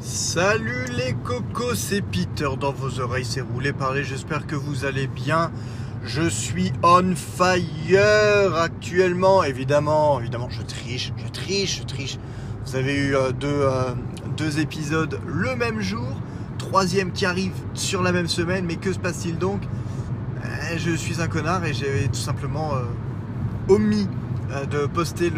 Salut les cocos, c'est Peter. Dans vos oreilles, c'est roulé parler, j'espère que vous allez bien. Je suis on fire actuellement, évidemment, évidemment, je triche, je triche, je triche. Vous avez eu euh, deux, euh, deux épisodes le même jour, troisième qui arrive sur la même semaine, mais que se passe-t-il donc? Eh, Je suis un connard et j'ai tout simplement euh, omis de poster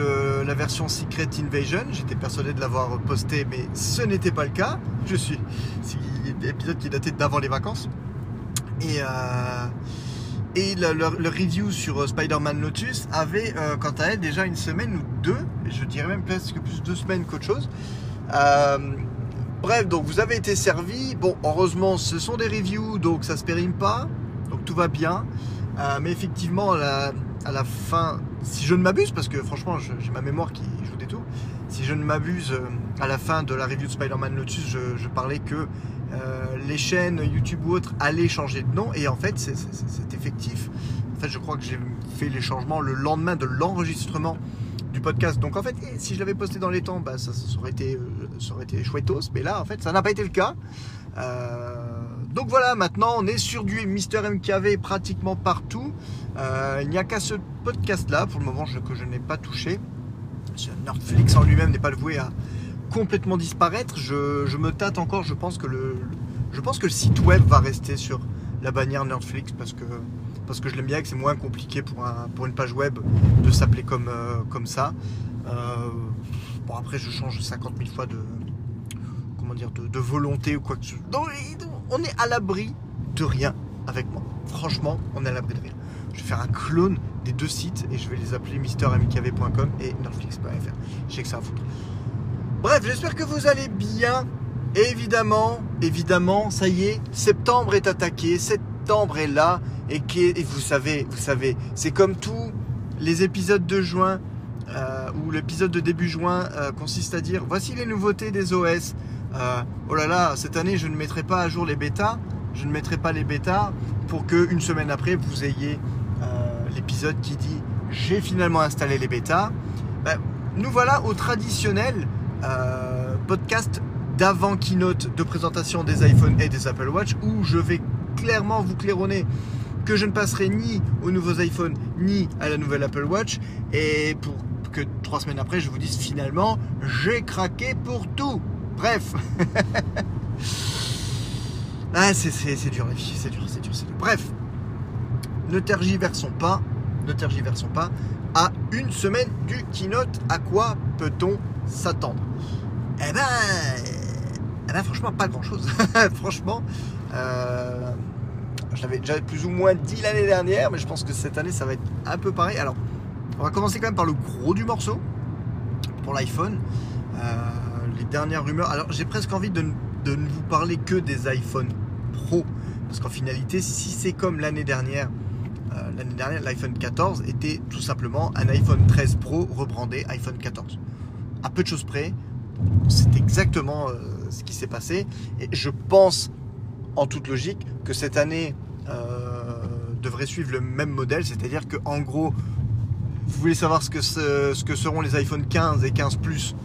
la version Secret Invasion. J'étais persuadé de l'avoir posté, mais ce n'était pas le cas. Je suis. C'est l'épisode qui datait d'avant les vacances. Et, euh, et le, review sur euh, Spider-Man Lotus avait, euh, quant à elle, déjà une semaine ou deux. Je dirais même presque plus deux semaines qu'autre chose. Euh, bref, donc vous avez été servi. Bon, heureusement, ce sont des reviews, donc ça se périme pas. Donc tout va bien. Euh, mais effectivement, à la fin, si je ne m'abuse, parce que franchement, j'ai ma mémoire qui joue des tours, si je ne m'abuse, euh, à la fin de la review de Spider-Man Lotus, je, parlais que euh, les chaînes YouTube ou autres allaient changer de nom, et en fait, c'est- effectif. En fait, je crois que j'ai fait les changements le lendemain de l'enregistrement du podcast. Donc en fait, eh, si je l'avais posté dans les temps, bah, ça, ça aurait été, euh, ça aurait chouettos, mais là, en fait, ça n'a pas été le cas. Donc voilà, maintenant on est sur du Mister MKV pratiquement partout. Euh, il n'y a qu'à ce podcast-là, pour le moment, que je n'ai pas touché. Netflix en lui-même n'est pas voué à complètement disparaître. Je, me tâte encore, je pense que le, site web va rester sur la bannière Netflix parce que, je l'aime bien et que c'est moins compliqué pour, un- pour une page web de s'appeler comme, euh, ça. Euh, bon, après, je change 50 000 fois de, volonté ou quoi que ce soit. On est à l'abri de rien avec moi. Franchement, on est à l'abri de rien. Je vais faire un clone des deux sites et je vais les appeler mistermkv.com et netflix.fr. Je sais que ça va foutre. Bref, j'espère que vous allez bien. Et évidemment, évidemment, ça y est, septembre est attaqué, septembre est là, et, vous savez, vous savez, c'est comme tous les épisodes de juin, euh, où l'épisode de début juin euh, consiste à dire voici les nouveautés des OS. Euh, oh là là, cette année je ne mettrai pas à jour les bêtas, je ne mettrai pas les bêtas pour que une semaine après vous ayez l'épisode qui dit j'ai finalement installé les bêtas. Ben, nous voilà au traditionnel euh, podcast d'avant keynote de présentation des iPhones et des Apple Watch où je vais clairement vous claironner que je ne passerai ni aux nouveaux iPhones ni à la nouvelle Apple Watch et pour que trois semaines après je vous dise finalement j'ai craqué pour tout. Bref. ah c'est, dur c'est dur, c'est dur, c'est dur. Bref. Ne tergiversons pas, ne tergiversons pas. À une semaine du keynote, à quoi peut-on s'attendre? Eh ben, eh ben franchement pas grand chose. franchement, euh, je l'avais déjà plus ou moins dit l'année dernière, mais je pense que cette année ça va être un peu pareil. Alors, on va commencer quand même par le gros du morceau pour l'iPhone. Euh, les dernières rumeurs. Alors, j'ai presque envie de, de ne vous parler que des iPhone Pro, parce qu'en finalité, si c'est comme l'année dernière, euh, l'année dernière, l'iPhone 14 était tout simplement un iPhone 13 Pro rebrandé iPhone 14. À peu de choses près, c'est exactement euh, ce qui s'est passé. Et je pense, en toute logique, que cette année euh, devrait suivre le même modèle, c'est-à-dire que en gros, vous voulez savoir ce que, que seront les iPhone 15 et 15 Plus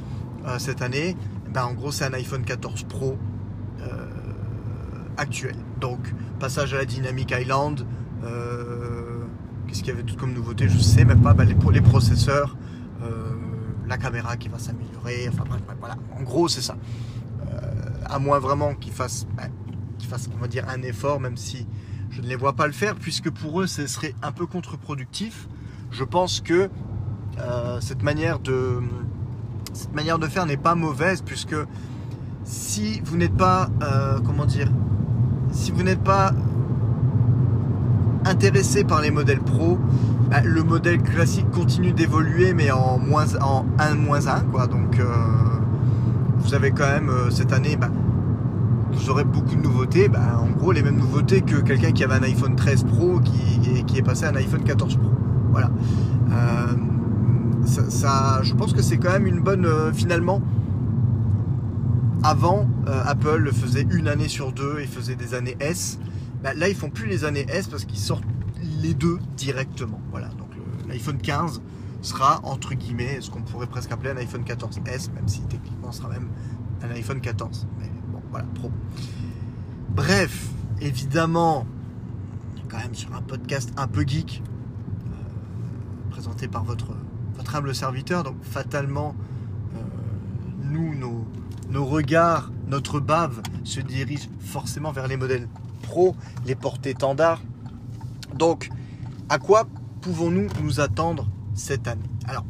cette année, ben, en gros, c'est un iPhone 14 Pro actuel. Donc, passage à la Dynamic Island. Euh, Qu'est-ce qu'il y avait tout comme nouveauté? Je sais même pas. Ben, les, pro- les processeurs, euh, la caméra qui va s'améliorer. Enfin bref, voilà. En gros, c'est ça. Euh, à moins vraiment qu'ils fassent, qu'ils fassent, on va dire, un effort, même si je ne les vois pas le faire, puisque pour eux, ce serait un peu contre-productif. Je pense que cette manière de cette manière de faire n'est pas mauvaise puisque si vous n'êtes pas comment dire si vous n'êtes pas intéressé par les modèles pro bah, le modèle classique continue d'évoluer mais en moins en 1 moins 1 quoi donc euh, vous avez quand même euh, cette année bah, vous aurez beaucoup de nouveautés bah, en gros les mêmes nouveautés que quelqu'un qui avait un iPhone 13 Pro qui, qui est passé à un iPhone 14 Pro voilà euh, ça, ça- je pense que c'est quand même une bonne finalement. Avant, Apple le faisait une année sur deux, ils faisaient des années S. Bah, là, ils font plus les années S parce qu'ils sortent les deux directement. Voilà, donc le- l'iPhone 15 sera entre guillemets ce qu'on pourrait presque appeler un iPhone 14S, même si techniquement ce sera même un iPhone 14. Mais bon, voilà, Pro. Bref, évidemment, quand même sur un podcast un peu geek, euh, présenté par votre, votre humble serviteur, donc fatalement, euh, nous, nos, nos regards, notre bave se dirige forcément vers les modèles pro, les portées standards. Donc, à quoi pouvons-nous nous attendre cette année? Alors,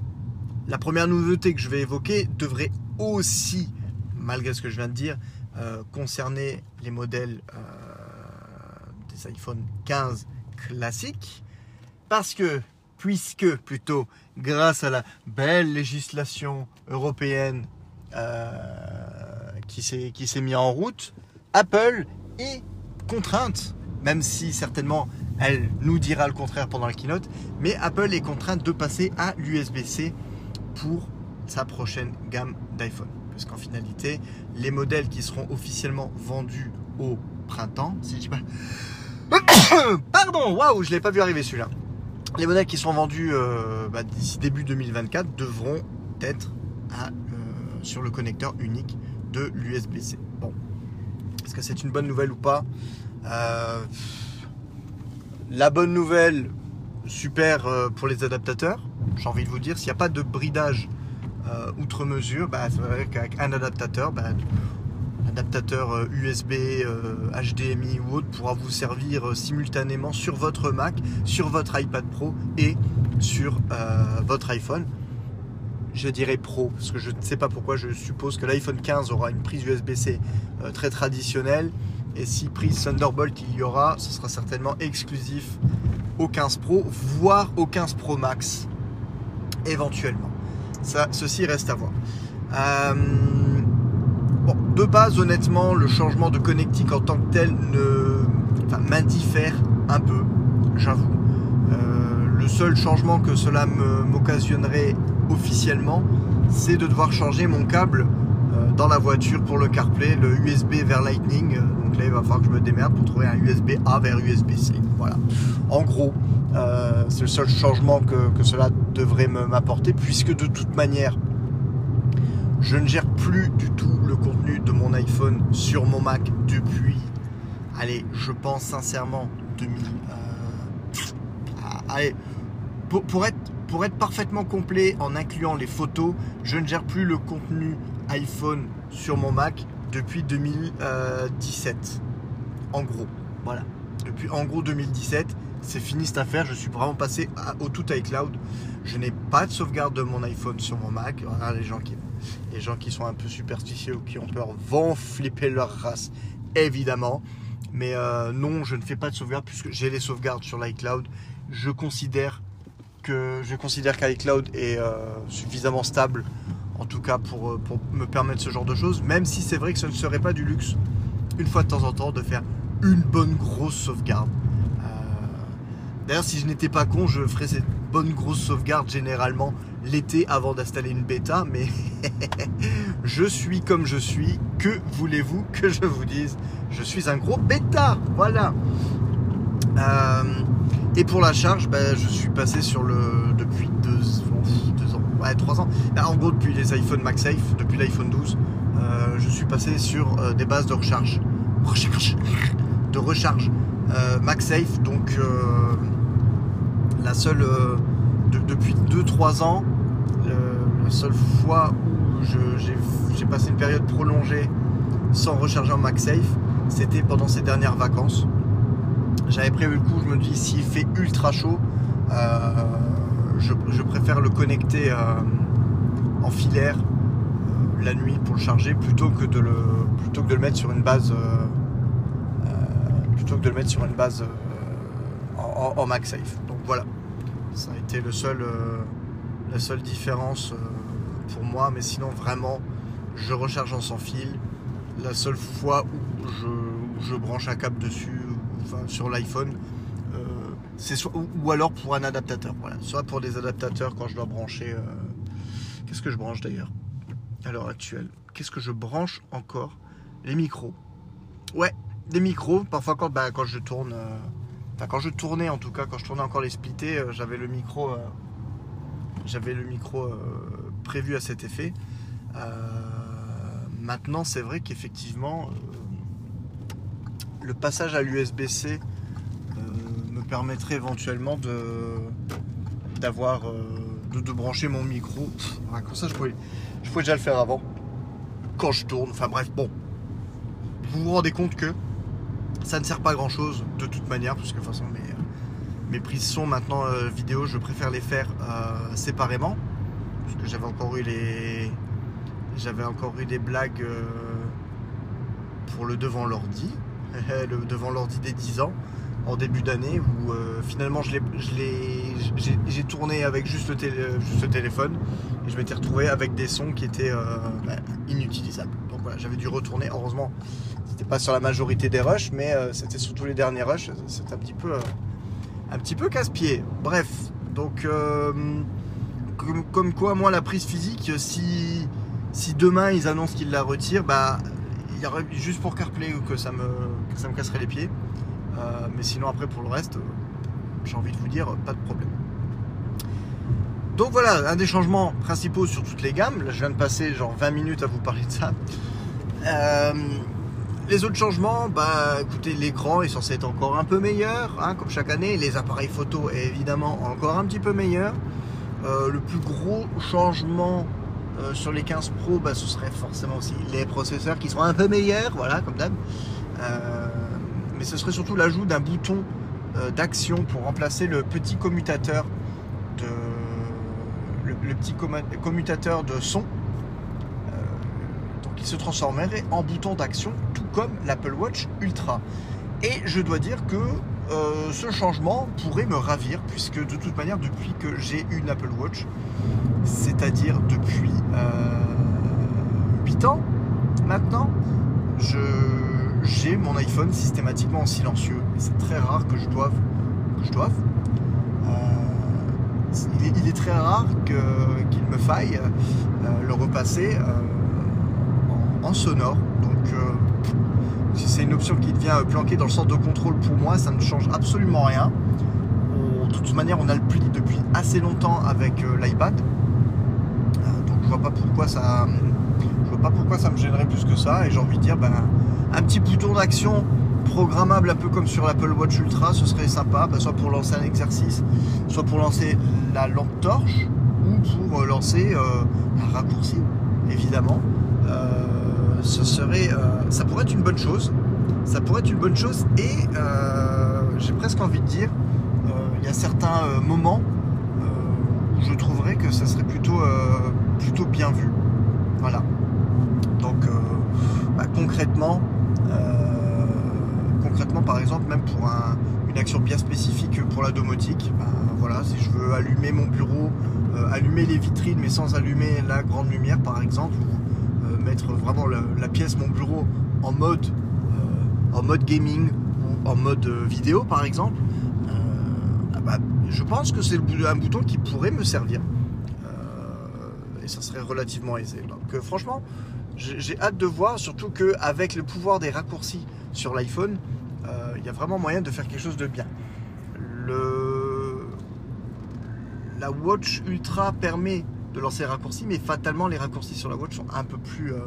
la première nouveauté que je vais évoquer devrait aussi, malgré ce que je viens de dire, euh, concerner les modèles euh, des iPhone 15 classiques. Parce que, puisque plutôt, grâce à la belle législation européenne euh, qui s'est mis en route, Apple est contrainte, même si certainement elle nous dira le contraire pendant la keynote, mais Apple est contrainte de passer à l'USB-C pour sa prochaine gamme d'iPhone. Parce qu'en finalité, les modèles qui seront officiellement vendus au printemps, si je dis pas... Pardon, waouh, je l'ai pas vu arriver celui-là. Les modèles qui sont vendus euh, bah, d'ici début 2024 devront être euh, sur le connecteur unique l'USB-C. Bon, est-ce que c'est une bonne nouvelle ou pas? Euh, La bonne nouvelle, super pour les adaptateurs. J'ai envie de vous dire, s'il n'y a pas de bridage outre mesure, bah, c'est vrai qu'avec un adaptateur, bah, adaptateur USB, HDMI ou autre pourra vous servir simultanément sur votre Mac, sur votre iPad Pro et sur votre iPhone. Je dirais Pro, parce que je ne sais pas pourquoi, je suppose que l'iPhone 15 aura une prise USB-C très traditionnelle. Et si prise Thunderbolt il y aura, ce sera certainement exclusif au 15 Pro, voire au 15 Pro Max, éventuellement. Ceci reste à voir. Euh, de base, honnêtement, le changement de connectique en tant que tel ne, m'indiffère un peu, j'avoue. Euh, le seul changement que cela m'occasionnerait officiellement, c'est de devoir changer mon câble euh, dans la voiture pour le CarPlay, le USB vers Lightning. Donc là, il va falloir que je me démerde pour trouver un USB A vers USB-C. Voilà. En gros, euh, c'est le seul changement que, que cela devrait m'apporter, puisque de toute manière, je ne gère plus du tout le contenu de mon iPhone sur mon Mac depuis, allez, je pense sincèrement 2000. Euh, allez, pour, pour, être, pour être parfaitement complet en incluant les photos, je ne gère plus le contenu iPhone sur mon Mac depuis 2017. En gros, voilà. Depuis en gros 2017, c'est fini cette affaire. Je suis vraiment passé au tout iCloud. Je n'ai pas de sauvegarde de mon iPhone sur mon Mac. Voilà, les gens qui, les gens qui sont un peu superstitieux ou qui ont peur vont flipper leur race, évidemment. Mais euh, non, je ne fais pas de sauvegarde puisque j'ai les sauvegardes sur l'iCloud. Je considère je considère qu'iCloud est euh, suffisamment stable, en tout cas pour, euh, pour me permettre ce genre de choses. Même si c'est vrai que ce ne serait pas du luxe, une fois de temps en temps, de faire une bonne grosse sauvegarde. D'ailleurs, si je n'étais pas con, je ferais cette bonne grosse sauvegarde généralement l'été avant d'installer une bêta, mais je suis comme je suis. Que voulez-vous que je vous dise? Je suis un gros bêta, voilà. Euh, et pour la charge, ben, je suis passé sur le depuis deux, ans, ouais trois ans. Ben, en gros, depuis les iPhone MagSafe, depuis l'iPhone 12, euh, je suis passé sur euh, des bases de recharge, recharge, de recharge MagSafe, donc la seule, euh, depuis 2-3 ans, la seule fois où j'ai passé une période prolongée sans recharger en MagSafe, c'était pendant ces dernières vacances. J'avais prévu le coup, je me dis s'il fait ultra chaud, euh, je, préfère le connecter euh, en filaire la nuit pour le charger plutôt que de le, plutôt que de le mettre sur une base plutôt que de le mettre sur une base en, en MagSafe. Donc voilà, ça a été le seul, euh, la seule différence euh, pour moi, mais sinon vraiment, je recharge en sans fil. La seule fois où je, branche un câble dessus, sur l'iPhone, euh, c'est soit ou, alors pour un adaptateur. Voilà, soit pour des adaptateurs quand je dois brancher. Qu'est-ce que je branche d'ailleurs à l'heure actuelle? Qu'est-ce que je branche encore? Les micros. Ouais, des micros. Parfois quand, bah, quand je tourne quand je tournais en tout cas, quand je tournais encore les splittés, euh, j'avais le micro, euh, j'avais le micro euh, prévu à cet effet. maintenant, c'est vrai qu'effectivement, le passage à l'USB-C me permettrait éventuellement de de, brancher mon micro. comme ça, je pouvais, déjà le faire avant. Quand je tourne, enfin bref, bon. Vous vous rendez compte que ça ne sert pas à grand chose de toute manière, parce que de toute façon, mes, prises son maintenant euh, vidéo, je préfère les faire euh, séparément. Parce que j'avais encore eu des blagues euh, pour le devant l'ordi. Le devant l'ordi des 10 ans en début d'année où euh, finalement j'ai tourné avec juste le, juste téléphone et je m'étais retrouvé avec des sons qui étaient euh, bah, inutilisables. Donc voilà, j'avais dû retourner. Heureusement, c'était pas sur la majorité des rushs, mais euh, c'était surtout les derniers rushs. C'était un petit peu, un petit peu casse-pied. Bref, donc comme, quoi, moi, la prise physique, si, si demain ils annoncent qu'ils la retirent, bah juste pour CarPlay que ça me, que ça me casserait les pieds. Euh, mais sinon, après, pour le reste, euh, j'ai envie de vous dire, pas de problème. Donc voilà, un des changements principaux sur toutes les gammes. Là, je viens de passer genre 20 minutes à vous parler de ça. Euh, les autres changements, bah écoutez, l'écran est censé être encore un peu meilleur, hein, comme chaque année. Les appareils photo est évidemment encore un petit peu meilleur. le plus gros changement sur les 15 Pro, bah, ce serait forcément aussi les processeurs qui sont un peu meilleurs, voilà, comme d'hab mais ce serait surtout l'ajout d'un bouton euh, d'action pour remplacer le petit commutateur de petit commutateur de son. Euh, donc il se transformerait en bouton d'action, tout comme l'Apple Watch Ultra. Et je dois dire que euh, ce changement pourrait me ravir, puisque de toute manière, depuis que j'ai une Apple Watch, c'est-à-dire depuis 8 ans maintenant, j'ai mon iPhone systématiquement en silencieux. C'est très rare que je doive. Je doive. Euh, il, est, très rare qu'il me faille euh, le repasser euh, en, sonore. Donc c'est une option qui devient planquée dans le centre de contrôle pour moi, ça ne change absolument rien. de toute manière, on a le pli depuis assez longtemps avec l'iPad. donc je vois pas pourquoi ça. Je vois pas pourquoi ça me gênerait plus que ça. Et j'ai envie de dire, ben, un petit bouton d'action programmable un peu comme sur l'Apple Watch Ultra, ce serait sympa, bah, soit pour lancer un exercice, soit pour lancer la lampe torche, ou pour euh, lancer euh, un raccourci, évidemment. Euh, ce serait, ça pourrait être une bonne chose. Ça pourrait être une bonne chose et j'ai presque envie de dire, il y a certains moments où je trouverais que ça serait plutôt, bien vu. Voilà. Donc bah, concrètement, concrètement, par exemple, même pour une action bien spécifique pour la domotique, ben, voilà, si je veux allumer mon bureau, euh, allumer les vitrines mais sans allumer la grande lumière par exemple, euh, mettre vraiment la, pièce, mon bureau en mode, euh, en mode gaming ou en mode vidéo par exemple, ah bah, je pense que c'est un bouton qui pourrait me servir. et ça serait relativement aisé. Donc franchement, j'ai hâte de voir, surtout qu'avec le pouvoir des raccourcis sur l'iPhone, il euh, y a vraiment moyen de faire quelque chose de bien. Le... La Watch Ultra permet lancer les raccourcis, mais fatalement les raccourcis sur la Watch sont un peu plus, euh,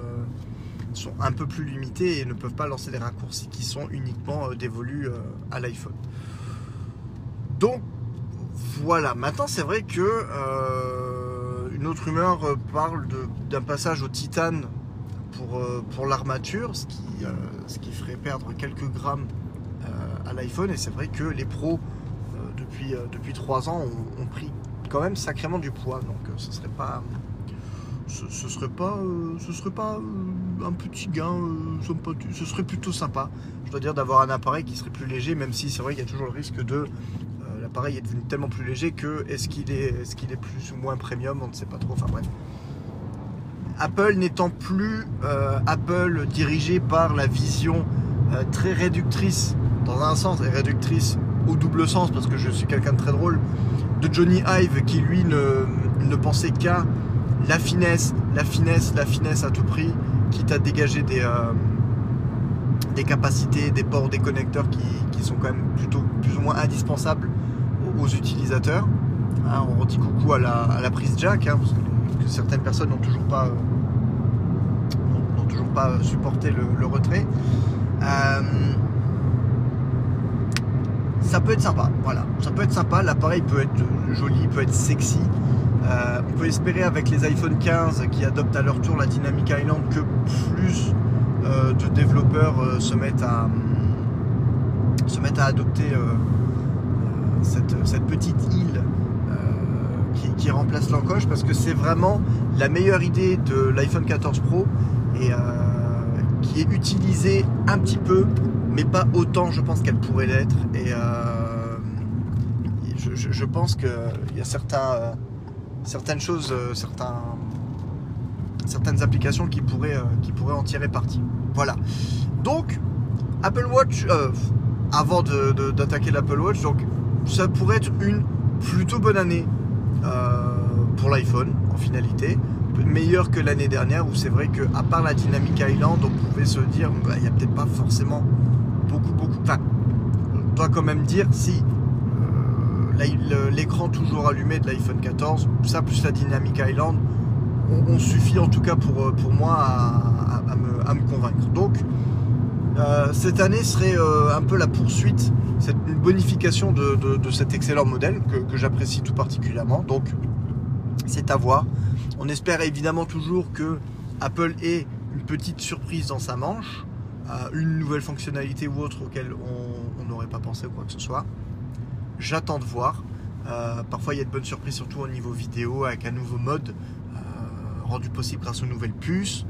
sont un peu plus limités et ne peuvent pas lancer des raccourcis qui sont uniquement euh, dévolus à l'iPhone. Donc voilà, maintenant c'est vrai que une autre rumeur parle d'un passage au titane pour, pour l'armature, ce, qui, ce qui ferait perdre quelques grammes à l'iPhone et c'est vrai que les pros euh, depuis, euh, depuis 3 ans ont, pris quand même sacrément du poids donc euh, ce serait pas ce, serait pas ce serait pas un petit gain ce serait plutôt sympa je dois dire d'avoir un appareil qui serait plus léger même si c'est vrai qu'il y a toujours le risque de l'appareil est devenu tellement plus léger que est-ce qu'il est est-ce qu'il est plus ou moins premium on ne sait pas trop enfin bref. Apple n'étant plus Apple dirigé par la vision très réductrice dans un sens et réductrice au double sens parce que je suis quelqu'un de très drôle, de Johnny Ive qui lui ne, pensait qu'à la finesse, la finesse, la finesse à tout prix, quitte à dégager des, euh, capacités, des ports, des connecteurs qui, sont quand même plutôt plus ou moins indispensables aux, utilisateurs. Hein, on redit coucou à la, prise jack, hein, parce que, certaines personnes n'ont toujours pas, euh, toujours pas supporté le, retrait. Ça peut être sympa, voilà. Ça peut être sympa, l'appareil peut être joli, peut être sexy. on peut espérer avec les iPhone 15 qui adoptent à leur tour la Dynamic Island que plus de développeurs se mettent à se mettent à adopter cette, petite île qui, remplace l'encoche parce que c'est vraiment la meilleure idée de l'iPhone 14 Pro et euh, qui est utilisée un petit peu mais pas autant je pense qu'elle pourrait l'être. Et euh, je, pense qu'il y a certains, euh, certaines choses certains, certaines applications qui pourraient, qui pourraient en tirer parti. Voilà. Donc Apple Watch avant d'attaquer l'Apple Watch donc ça pourrait être une plutôt bonne année euh, pour l'iPhone en finalité. Meilleur que l'année dernière où c'est vrai que à part la Dynamic Island on pouvait se dire bah, il n'y a peut-être pas forcément beaucoup beaucoup enfin on doit quand même dire si euh, l'écran toujours allumé de l'iPhone 14 ça plus la Dynamic Island on, suffit en tout cas pour, euh, pour moi à, me, convaincre donc cette année serait un peu la poursuite c'est une bonification de, cet excellent modèle que, j'apprécie tout particulièrement. Donc, c'est à voir. On espère évidemment toujours que Apple ait une petite surprise dans sa manche, euh, une nouvelle fonctionnalité ou autre auquel on n'aurait pas pensé ou quoi que ce soit. J'attends de voir. Euh, parfois, il y a de bonnes surprises, surtout au niveau vidéo, avec un nouveau mode euh, rendu possible grâce aux nouvelles puces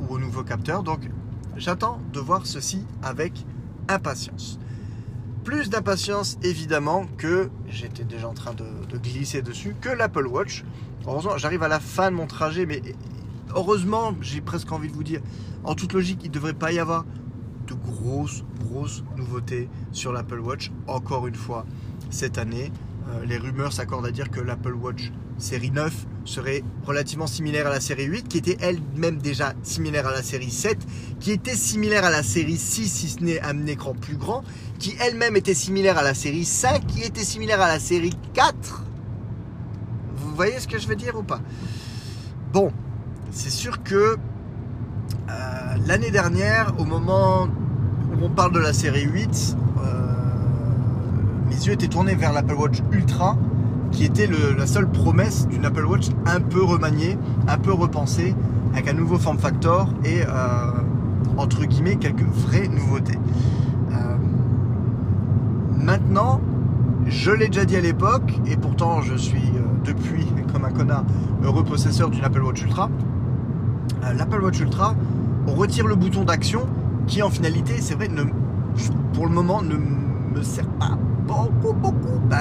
ou aux nouveaux capteurs. Donc, j'attends de voir ceci avec impatience plus d'impatience évidemment que j'étais déjà en train de, glisser dessus que l'Apple Watch. Heureusement, j'arrive à la fin de mon trajet, mais heureusement, j'ai presque envie de vous dire, en toute logique, il ne devrait pas y avoir de grosses, grosses nouveautés sur l'Apple Watch, encore une fois, cette année. Euh, les rumeurs s'accordent à dire que l'Apple Watch série 9 serait relativement similaire à la série 8, qui était elle-même déjà similaire à la série 7, qui était similaire à la série 6, si ce n'est un écran plus grand, qui elle-même était similaire à la série 5, qui était similaire à la série 4. Vous voyez ce que je veux dire ou pas? Bon, c'est sûr que euh, l'année dernière, au moment où on parle de la série 8, euh, mes yeux étaient tournés vers l'Apple Watch Ultra qui était la seule promesse d'une Apple Watch un peu remaniée, un peu repensée, avec un nouveau form factor et euh, entre guillemets quelques vraies nouveautés. Maintenant, je l'ai déjà dit à l'époque, et pourtant je suis depuis, comme un connard, heureux possesseur d'une Apple Watch Ultra. L'Apple Watch Ultra, on retire le bouton d'action qui en finalité, c'est vrai, ne, pour le moment ne me sert pas beaucoup, beaucoup. Bah,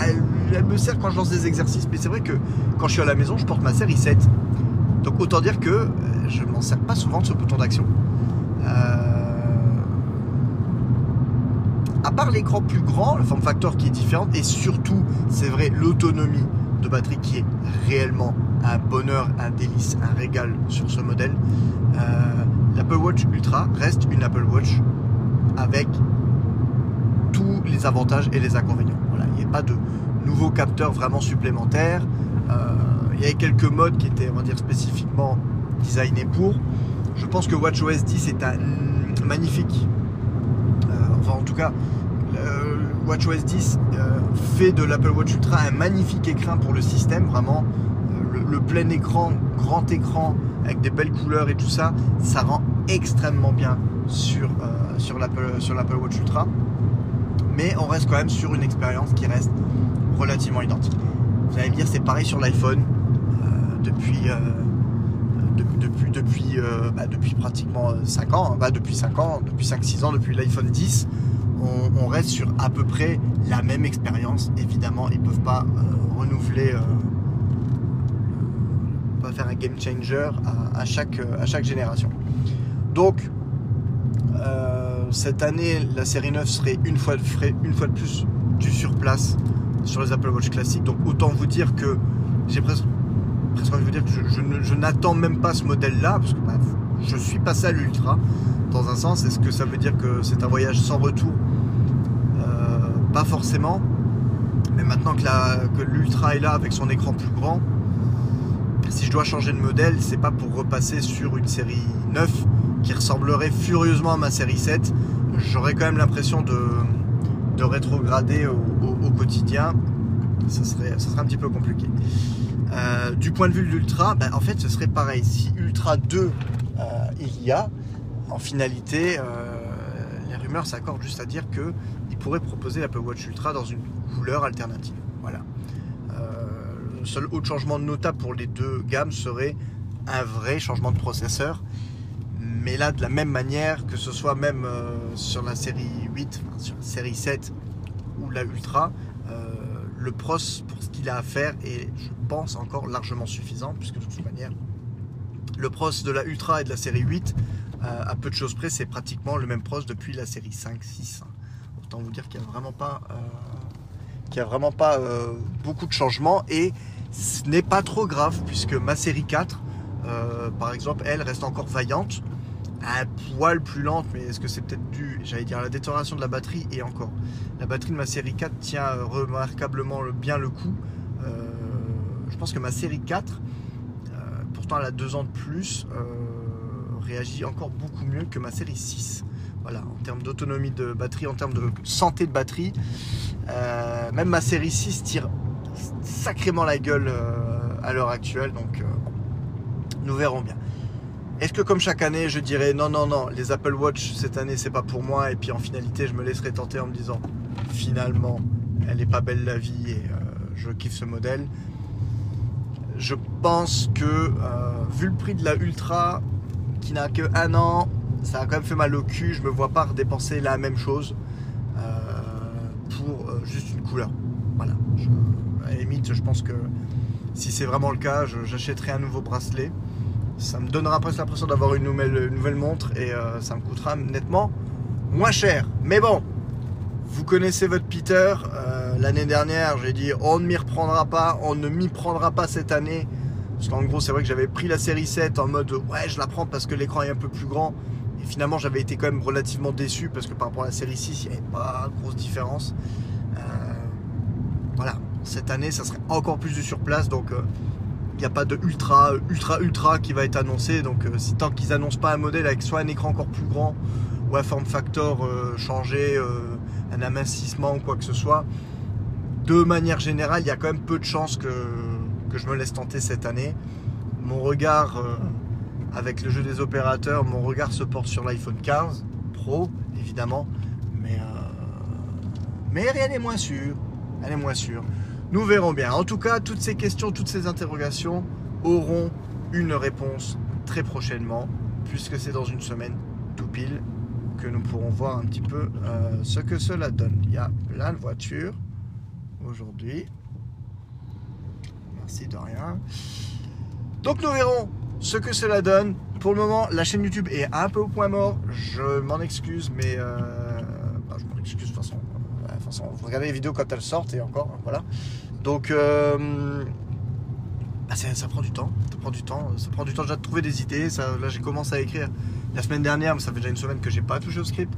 elle me sert quand je lance des exercices. Mais c'est vrai que quand je suis à la maison, je porte ma série 7. Donc autant dire que euh, je m'en sers pas souvent de ce bouton d'action. Euh, à part l'écran plus grand, le form factor qui est différent, et surtout, c'est vrai, l'autonomie de batterie qui est réellement un bonheur, un délice, un régal sur ce modèle. Euh, L'Apple Watch Ultra reste une Apple Watch avec tous les avantages et les inconvénients. Voilà, il n'y a pas de nouveaux capteurs vraiment supplémentaires. Euh, il y avait quelques modes qui étaient, on va dire, spécifiquement designés pour. Je pense que WatchOS 10 est un magnifique, euh, enfin en tout cas, WatchOS 10 euh, fait de l'Apple Watch Ultra un magnifique écran pour le système, vraiment le, plein écran, grand écran avec des belles couleurs et tout ça, ça rend extrêmement bien sur, sur l'Apple Watch Ultra mais on reste quand même sur une expérience qui reste relativement identique. Vous allez me dire, c'est pareil sur l'iPhone euh, depuis, euh, depuis, depuis, euh, bah, depuis pratiquement 5 ans, hein. bah, depuis 5 ans, depuis 5-6 ans, depuis l'iPhone 10, on, reste sur à peu près la même expérience. Évidemment, ils ne peuvent pas renouveler, un game changer à, chaque, à chaque génération. Donc, cette année, la série 9 serait une fois, une fois de plus du surplace sur les Apple Watch classiques. Donc autant vous dire que j'ai presque, presque envie de vous dire que je, n'attends même pas ce modèle-là, parce que bah, je suis passé à l'Ultra dans un sens. Est-ce que ça veut dire que c'est un voyage sans retour? Euh, Pas forcément. Mais maintenant que l'Ultra est là avec son écran plus grand, si je dois changer de modèle, c'est pas pour repasser sur une série 9 qui ressemblerait furieusement à ma série 7, j'aurais quand même l'impression de, de rétrograder au, quotidien. Ça serait, un petit peu compliqué. Euh, du point de vue de l'Ultra, ben, en fait, ce serait pareil. Si Ultra 2 euh, il y a, en finalité, euh, les rumeurs s'accordent juste à dire qu'il pourrait proposer l'Apple Watch Ultra dans une couleur alternative. Voilà. Seul autre changement notable pour les deux gammes serait un vrai changement de processeur. Mais là, de la même manière, que ce soit même sur la série 8, sur la série 7 ou la Ultra, le pros pour ce qu'il a à faire est, je pense, encore largement suffisant, puisque de toute manière, le pros de la Ultra et de la série 8, euh, à peu de choses près, c'est pratiquement le même pros depuis la série 5, 6. Autant vous dire qu'il n'y a vraiment pas, euh, a vraiment pas euh, beaucoup de changements et ce n'est pas trop grave, puisque ma série 4, par exemple, elle reste encore vaillante un poil plus lente, mais est-ce que c'est peut-être dû, j'allais dire, à la détérioration de la batterie et encore. La batterie de ma série 4 tient remarquablement bien le coup. Euh, je pense que ma série 4, euh, pourtant elle a deux ans de plus, euh, réagit encore beaucoup mieux que ma série 6. Voilà, en termes d'autonomie de batterie, en termes de santé de batterie, même ma série 6 tire sacrément la gueule à l'heure actuelle, donc nous verrons bien. Est-ce que comme chaque année, je dirais non, non, non, les Apple Watch cette année, c'est pas pour moi, et puis en finalité, je me laisserai tenter en me disant finalement, elle est pas belle la vie et euh, je kiffe ce modèle. Je pense que euh, vu le prix de la Ultra, qui n'a que un an, ça a quand même fait mal au cul. Je me vois pas redépenser la même chose euh, pour juste une couleur. Voilà. À la limite, je pense que si c'est vraiment le cas, j'achèterai un nouveau bracelet ça me donnera presque l'impression d'avoir une nouvelle, montre et euh, ça me coûtera nettement moins cher. Mais bon, vous connaissez votre Peter. Euh, l'année dernière, j'ai dit on ne m'y reprendra pas, on ne m'y prendra pas cette année. Parce qu'en gros, c'est vrai que j'avais pris la série 7 en mode ouais, je la prends parce que l'écran est un peu plus grand. Et finalement, j'avais été quand même relativement déçu parce que par rapport à la série 6, il n'y avait pas grosse différence. Euh, voilà, cette année, ça serait encore plus du surplace. Donc, il n'y a pas de ultra, ultra, ultra qui va être annoncé. Donc, euh, si tant qu'ils annoncent pas un modèle avec soit un écran encore plus grand ou un form factor euh, changé, euh, un amincissement ou quoi que ce soit, de manière générale, il y a quand même peu de chances que, que je me laisse tenter cette année. Mon regard, avec le jeu des opérateurs, mon regard se porte sur l'iPhone 15 Pro, évidemment. Mais, mais rien n'est moins sûr. Rien n'est moins sûr. Nous verrons bien. En tout cas, toutes ces questions, toutes ces interrogations auront une réponse très prochainement, puisque c'est dans une semaine tout pile que nous pourrons voir un petit peu euh, ce que cela donne. Il y a plein de voitures aujourd'hui. Merci de rien. Donc nous verrons ce que cela donne. Pour le moment, la chaîne YouTube est un peu au point mort. Je m'en excuse, mais euh, bah, je m'en excuse de toute façon vous regardez les vidéos quand elles sortent et encore, voilà. Donc, euh, bah, ça, prend du temps. Ça prend du temps. Ça prend du temps déjà de trouver des idées. là, j'ai commencé à écrire la semaine dernière, mais ça fait déjà une semaine que j'ai pas touché au script.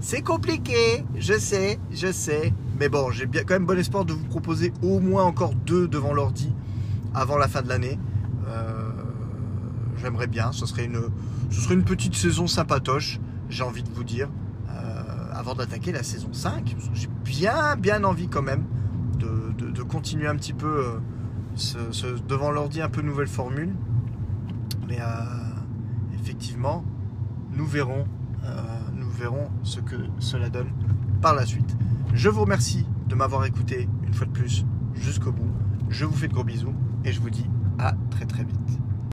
C'est compliqué, je sais, je sais. Mais bon, j'ai quand même bon espoir de vous proposer au moins encore deux devant l'ordi avant la fin de l'année. Euh, j'aimerais bien. Ce serait une, ce serait une petite saison sympatoche. J'ai envie de vous dire avant d'attaquer la saison 5. J'ai bien, bien envie quand même de, continuer un petit peu euh, devant l'ordi, un peu nouvelle formule. Mais euh, effectivement, nous verrons, euh, nous verrons ce que cela donne par la suite. Je vous remercie de m'avoir écouté une fois de plus jusqu'au bout. Je vous fais de gros bisous et je vous dis à très très vite.